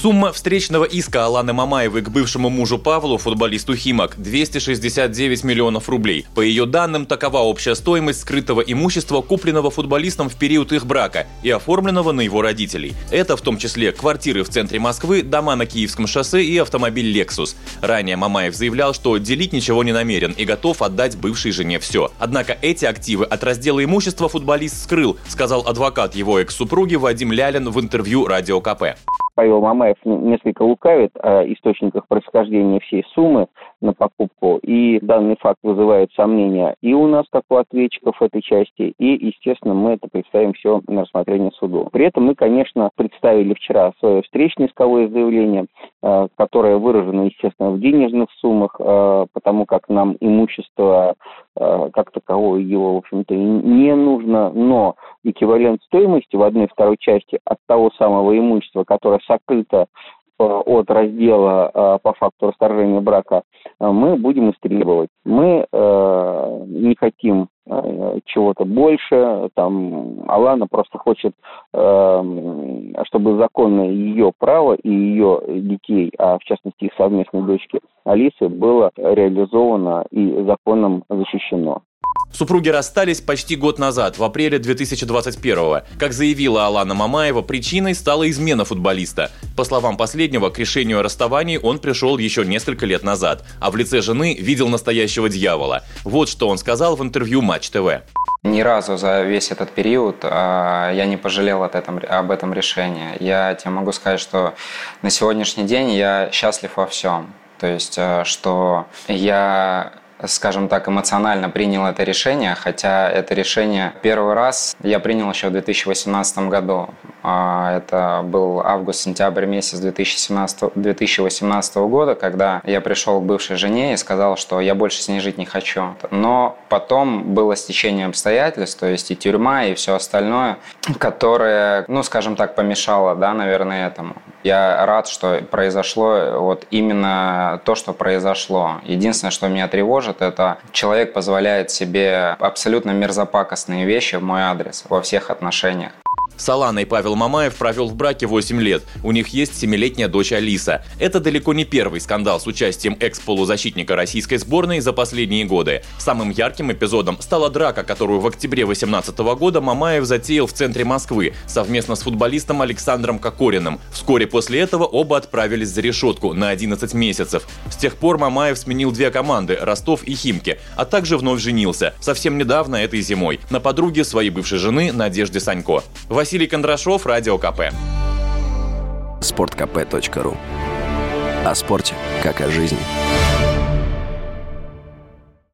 Сумма встречного иска Аланы Мамаевой к бывшему мужу Павлу, футболисту Химок, 269 миллионов рублей. По ее данным, такова общая стоимость скрытого имущества, купленного футболистом в период их брака и оформленного на его родителей. Это в том числе квартиры в центре Москвы, дома на Киевском шоссе и автомобиль Lexus. Ранее Мамаев заявлял, что делить ничего не намерен и готов отдать бывшей жене все. Однако эти активы от раздела имущества футболист скрыл, сказал адвокат его экс-супруги Вадим Лялин в интервью Радио КП. Павел Мамаев несколько лукавит о источниках происхождения всей суммы на покупку, и данный факт вызывает сомнения и у нас, как у ответчиков этой части, и, естественно, мы это представим все на рассмотрение суду. При этом мы, конечно, представили вчера свое встречное исковое заявление, э, которое выражено, естественно, в денежных суммах, э, потому как нам имущество как такового его, в общем-то, не нужно, но эквивалент стоимости в одной второй части от того самого имущества, которое сокрыто э, от раздела э, по факту расторжения брака, э, мы будем истребовать. Мы э, не хотим э, чего-то больше. Там Алана просто хочет, э, чтобы законное ее право и ее детей, а в частности их совместной дочки Алисы, было реализовано и законом защищено. Супруги расстались почти год назад, в апреле 2021 Как заявила Алана Мамаева, причиной стала измена футболиста. По словам последнего, к решению о расставании он пришел еще несколько лет назад, а в лице жены видел настоящего дьявола. Вот что он сказал в интервью Матч ТВ. Ни разу за весь этот период а, я не пожалел от этом, об этом решении. Я тебе могу сказать, что на сегодняшний день я счастлив во всем. То есть, а, что я скажем так, эмоционально принял это решение, хотя это решение первый раз я принял еще в 2018 году. А, это был август-сентябрь месяц 2017, 2018 года, когда я пришел к бывшей жене и сказал, что я больше с ней жить не хочу. Но потом было стечение обстоятельств, то есть и тюрьма, и все остальное, которое, ну, скажем так, помешало, да, наверное, этому. Я рад, что произошло вот именно то, что произошло. Единственное, что меня тревожит, это человек позволяет себе абсолютно мерзопакостные вещи в мой адрес во всех отношениях. С Аланой Павел Мамаев провел в браке 8 лет. У них есть семилетняя дочь Алиса. Это далеко не первый скандал с участием экс-полузащитника российской сборной за последние годы. Самым ярким эпизодом стала драка, которую в октябре 2018 года Мамаев затеял в центре Москвы совместно с футболистом Александром Кокориным. Вскоре после этого оба отправились за решетку на 11 месяцев. С тех пор Мамаев сменил две команды – Ростов и Химки, а также вновь женился. Совсем недавно, этой зимой, на подруге своей бывшей жены Надежде Санько. Василий Кондрашов, Радио КП. Спорткп.ру О спорте, как о жизни.